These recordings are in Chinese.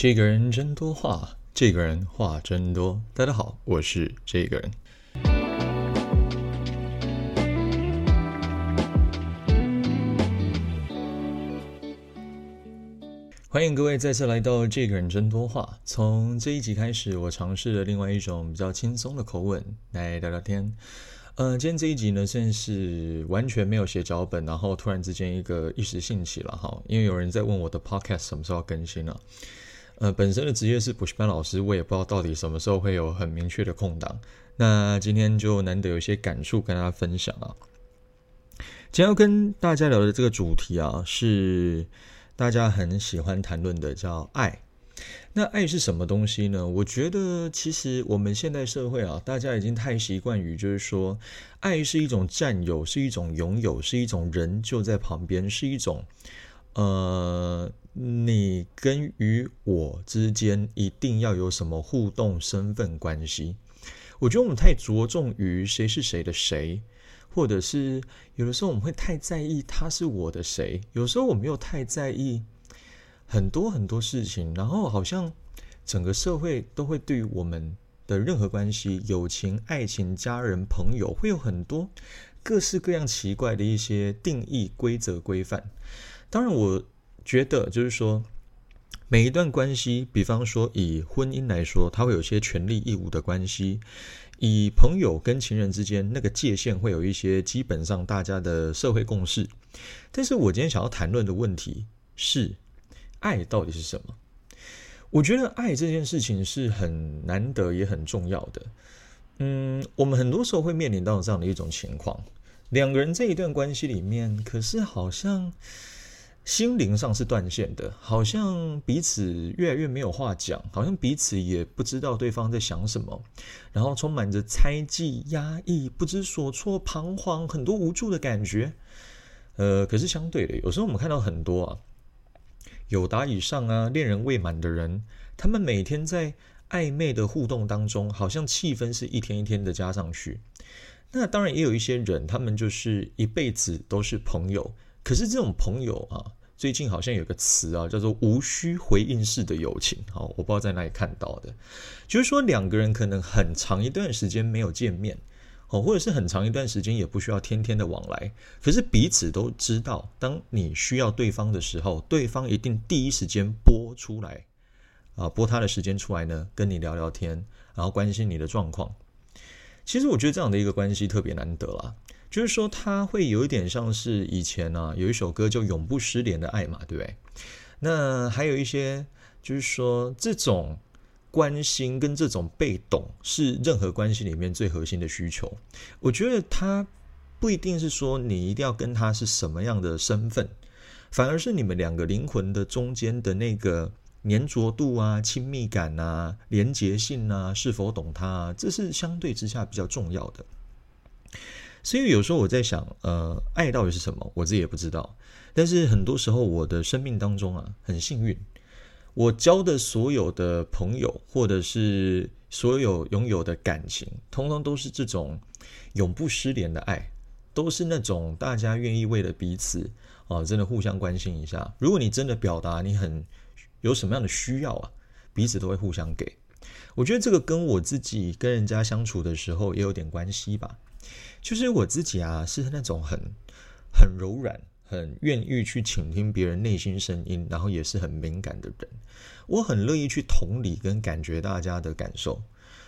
这个人真多话，这个人话真多。大家好，我是这个人。欢迎各位再次来到《这个人真多话》。从这一集开始，我尝试了另外一种比较轻松的口吻来聊聊天。呃，今天这一集呢，算是完全没有写脚本，然后突然之间一个一时兴起了哈，因为有人在问我的 Podcast 什么时候更新了。呃，本身的职业是补习班老师，我也不知道到底什么时候会有很明确的空档。那今天就难得有一些感触跟大家分享啊。今天要跟大家聊的这个主题啊，是大家很喜欢谈论的，叫爱。那爱是什么东西呢？我觉得其实我们现代社会啊，大家已经太习惯于就是说，爱是一种占有，是一种拥有，是一种人就在旁边，是一种呃。你跟与我之间一定要有什么互动身份关系？我觉得我们太着重于谁是谁的谁，或者是有的时候我们会太在意他是我的谁，有时候我们又太在意很多很多事情，然后好像整个社会都会对我们的任何关系，友情、爱情、家人、朋友，会有很多各式各样奇怪的一些定义、规则、规范。当然我。觉得就是说，每一段关系，比方说以婚姻来说，它会有些权利义务的关系；以朋友跟情人之间，那个界限会有一些基本上大家的社会共识。但是我今天想要谈论的问题是，爱到底是什么？我觉得爱这件事情是很难得也很重要的。嗯，我们很多时候会面临到这样的一种情况：两个人这一段关系里面，可是好像。心灵上是断线的，好像彼此越来越没有话讲，好像彼此也不知道对方在想什么，然后充满着猜忌、压抑、不知所措、彷徨，很多无助的感觉。呃，可是相对的，有时候我们看到很多啊，有达以上啊，恋人未满的人，他们每天在暧昧的互动当中，好像气氛是一天一天的加上去。那当然也有一些人，他们就是一辈子都是朋友，可是这种朋友啊。最近好像有个词啊，叫做“无需回应式的友情”。好，我不知道在哪里看到的，就是说两个人可能很长一段时间没有见面，哦，或者是很长一段时间也不需要天天的往来，可是彼此都知道，当你需要对方的时候，对方一定第一时间拨出来，啊，拨他的时间出来呢，跟你聊聊天，然后关心你的状况。其实我觉得这样的一个关系特别难得啦。就是说，他会有一点像是以前呢，有一首歌叫《永不失联的爱》嘛，对不对？那还有一些，就是说，这种关心跟这种被动是任何关系里面最核心的需求。我觉得他不一定是说你一定要跟他是什么样的身份，反而是你们两个灵魂的中间的那个粘着度啊、亲密感啊、连结性啊，是否懂他，啊，这是相对之下比较重要的。所以有时候我在想，呃，爱到底是什么？我自己也不知道。但是很多时候，我的生命当中啊，很幸运，我交的所有的朋友，或者是所有拥有的感情，通通都是这种永不失联的爱，都是那种大家愿意为了彼此啊，真的互相关心一下。如果你真的表达你很有什么样的需要啊，彼此都会互相给。我觉得这个跟我自己跟人家相处的时候也有点关系吧。就是我自己啊，是那种很很柔软、很愿意去倾听别人内心声音，然后也是很敏感的人。我很乐意去同理跟感觉大家的感受，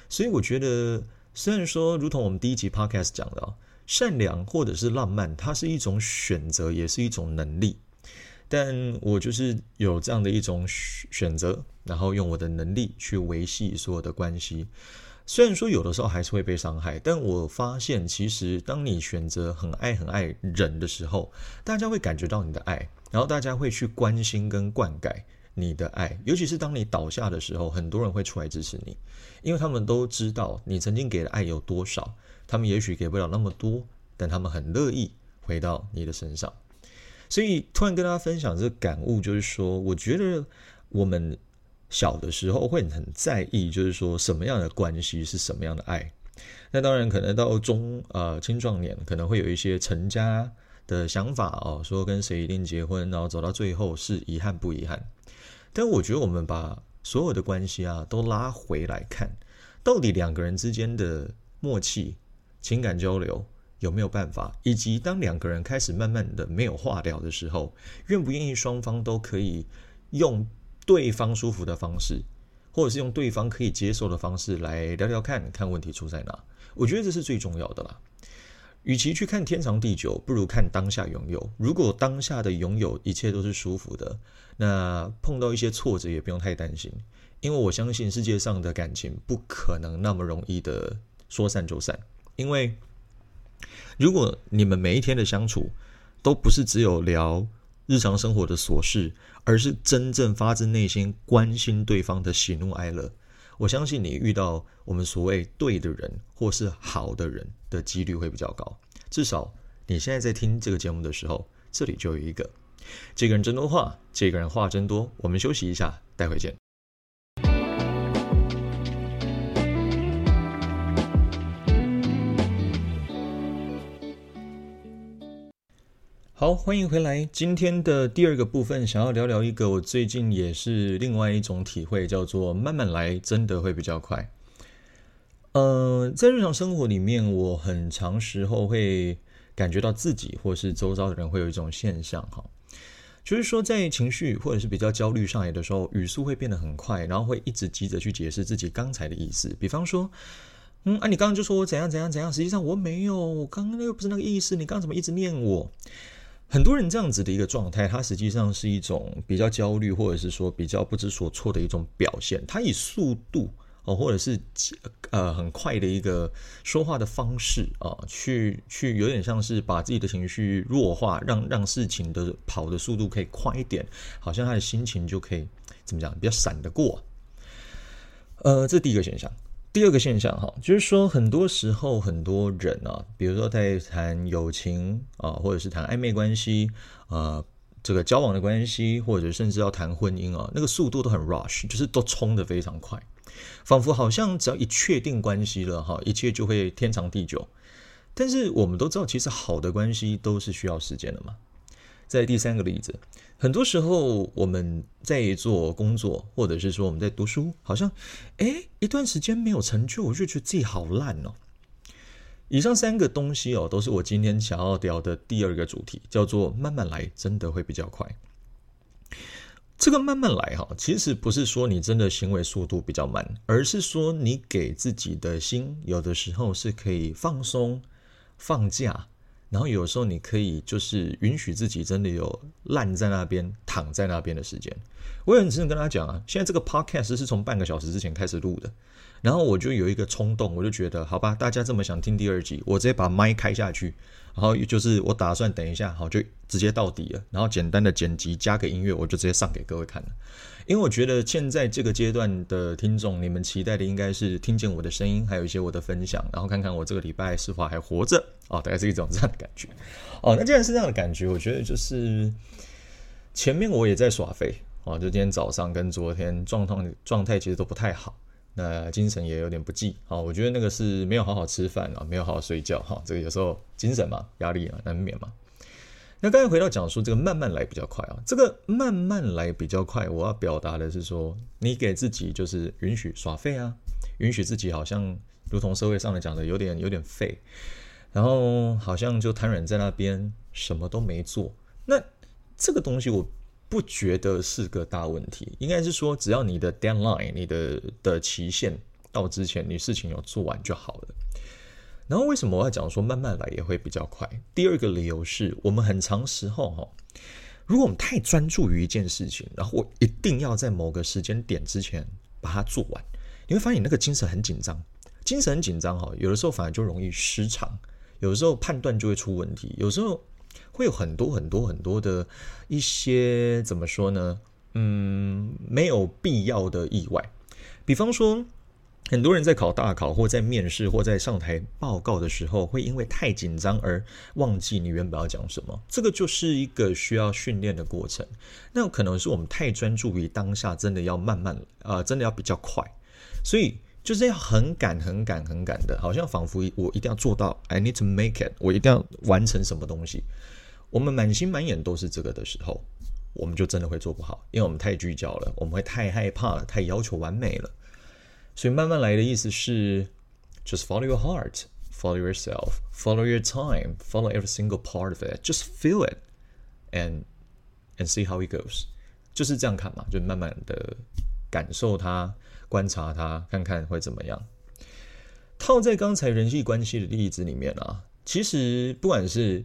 所以我觉得，虽然说，如同我们第一集 podcast 讲的，善良或者是浪漫，它是一种选择，也是一种能力。但我就是有这样的一种选择，然后用我的能力去维系所有的关系。虽然说有的时候还是会被伤害，但我发现其实当你选择很爱很爱人的时候，大家会感觉到你的爱，然后大家会去关心跟灌溉你的爱。尤其是当你倒下的时候，很多人会出来支持你，因为他们都知道你曾经给的爱有多少。他们也许给不了那么多，但他们很乐意回到你的身上。所以突然跟大家分享这个感悟，就是说，我觉得我们。小的时候会很在意，就是说什么样的关系是什么样的爱。那当然可能到中呃青壮年，可能会有一些成家的想法哦，说跟谁一定结婚，然后走到最后是遗憾不遗憾？但我觉得我们把所有的关系啊，都拉回来看，到底两个人之间的默契、情感交流有没有办法，以及当两个人开始慢慢的没有话聊的时候，愿不愿意双方都可以用对方舒服的方式，或者是用对方可以接受的方式来聊聊看看问题出在哪？我觉得这是最重要的啦。与其去看天长地久，不如看当下拥有。如果当下的拥有一切都是舒服的，那碰到一些挫折也不用太担心，因为我相信世界上的感情不可能那么容易的说散就散。因为如果你们每一天的相处都不是只有聊日常生活的琐事，而是真正发自内心关心对方的喜怒哀乐。我相信你遇到我们所谓对的人或是好的人的几率会比较高。至少你现在在听这个节目的时候，这里就有一个。这个人真多话，这个人话真多。我们休息一下，待会见。好，欢迎回来。今天的第二个部分，想要聊聊一个我最近也是另外一种体会，叫做慢慢来，真的会比较快。呃，在日常生活里面，我很长时候会感觉到自己或是周遭的人会有一种现象，哈，就是说在情绪或者是比较焦虑上来的时候，语速会变得很快，然后会一直急着去解释自己刚才的意思。比方说，嗯啊，你刚刚就说我怎样怎样怎样，实际上我没有，我刚刚那个不是那个意思，你刚刚怎么一直念我？很多人这样子的一个状态，它实际上是一种比较焦虑，或者是说比较不知所措的一种表现。他以速度哦，或者是呃很快的一个说话的方式啊，去去有点像是把自己的情绪弱化，让让事情的跑的速度可以快一点，好像他的心情就可以怎么讲，比较闪得过。呃，这是第一个现象。第二个现象哈，就是说很多时候很多人啊，比如说在谈友情啊，或者是谈暧昧关系啊，这个交往的关系，或者甚至要谈婚姻啊，那个速度都很 rush，就是都冲得非常快，仿佛好像只要一确定关系了哈，一切就会天长地久。但是我们都知道，其实好的关系都是需要时间的嘛。在第三个例子。很多时候我们在做工作，或者是说我们在读书，好像，哎，一段时间没有成就，我就觉得自己好烂哦。以上三个东西哦，都是我今天想要聊的第二个主题，叫做慢慢来，真的会比较快。这个慢慢来哈，其实不是说你真的行为速度比较慢，而是说你给自己的心，有的时候是可以放松、放假。然后有时候你可以就是允许自己真的有烂在那边躺在那边的时间。我也很真的跟他讲啊，现在这个 podcast 是从半个小时之前开始录的，然后我就有一个冲动，我就觉得好吧，大家这么想听第二集，我直接把麦开下去。然后就是我打算等一下，好就直接到底了，然后简单的剪辑加个音乐，我就直接上给各位看了。因为我觉得现在这个阶段的听众，你们期待的应该是听见我的声音，还有一些我的分享，然后看看我这个礼拜是否还活着哦，大概是一种这样的感觉。哦，那既然是这样的感觉，我觉得就是前面我也在耍废哦，就今天早上跟昨天状况状态其实都不太好。那精神也有点不济，哦，我觉得那个是没有好好吃饭啊，没有好好睡觉，哈，这个有时候精神嘛，压力啊难免嘛。那刚才回到讲述这个慢慢来比较快啊，这个慢慢来比较快，我要表达的是说，你给自己就是允许耍废啊，允许自己好像如同社会上的讲的有点有点废，然后好像就瘫软在那边什么都没做，那这个东西我。不觉得是个大问题，应该是说，只要你的 deadline，你的的期限到之前，你事情有做完就好了。然后为什么我要讲说慢慢来也会比较快？第二个理由是我们很长时候哈，如果我们太专注于一件事情，然后我一定要在某个时间点之前把它做完，你会发现你那个精神很紧张，精神很紧张哈，有的时候反而就容易失常，有的时候判断就会出问题，有时候。会有很多很多很多的一些怎么说呢？嗯，没有必要的意外。比方说，很多人在考大考或在面试或在上台报告的时候，会因为太紧张而忘记你原本要讲什么。这个就是一个需要训练的过程。那可能是我们太专注于当下，真的要慢慢啊，真的要比较快，所以。就是要很赶、很赶、很赶的，好像仿佛我一定要做到，I need to make it，我一定要完成什么东西。我们满心满眼都是这个的时候，我们就真的会做不好，因为我们太聚焦了，我们会太害怕了，太要求完美了。所以慢慢来的意思是，just follow your heart, follow yourself, follow your time, follow every single part of it, just feel it and and see how it goes。就是这样看嘛，就慢慢的感受它，观察它，看看会怎么样。套在刚才人际关系的例子里面啊，其实不管是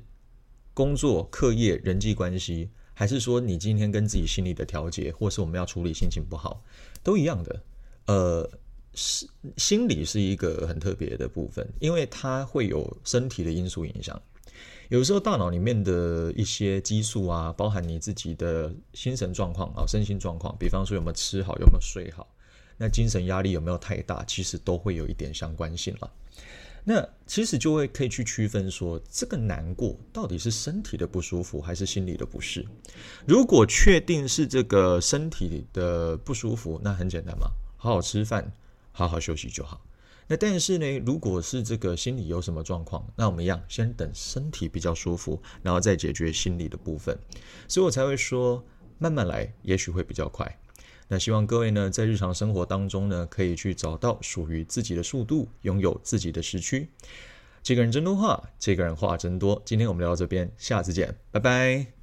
工作、课业、人际关系，还是说你今天跟自己心理的调节，或是我们要处理心情不好，都一样的。呃，是心理是一个很特别的部分，因为它会有身体的因素影响。有时候大脑里面的一些激素啊，包含你自己的精神状况啊、身心状况，比方说有没有吃好、有没有睡好，那精神压力有没有太大，其实都会有一点相关性了。那其实就会可以去区分说，这个难过到底是身体的不舒服，还是心理的不适。如果确定是这个身体的不舒服，那很简单嘛，好好吃饭，好好休息就好。那但是呢，如果是这个心理有什么状况，那我们一样先等身体比较舒服，然后再解决心理的部分。所以我才会说，慢慢来，也许会比较快。那希望各位呢，在日常生活当中呢，可以去找到属于自己的速度，拥有自己的时区。这个人真多话，这个人话真多。今天我们聊到这边，下次见，拜拜。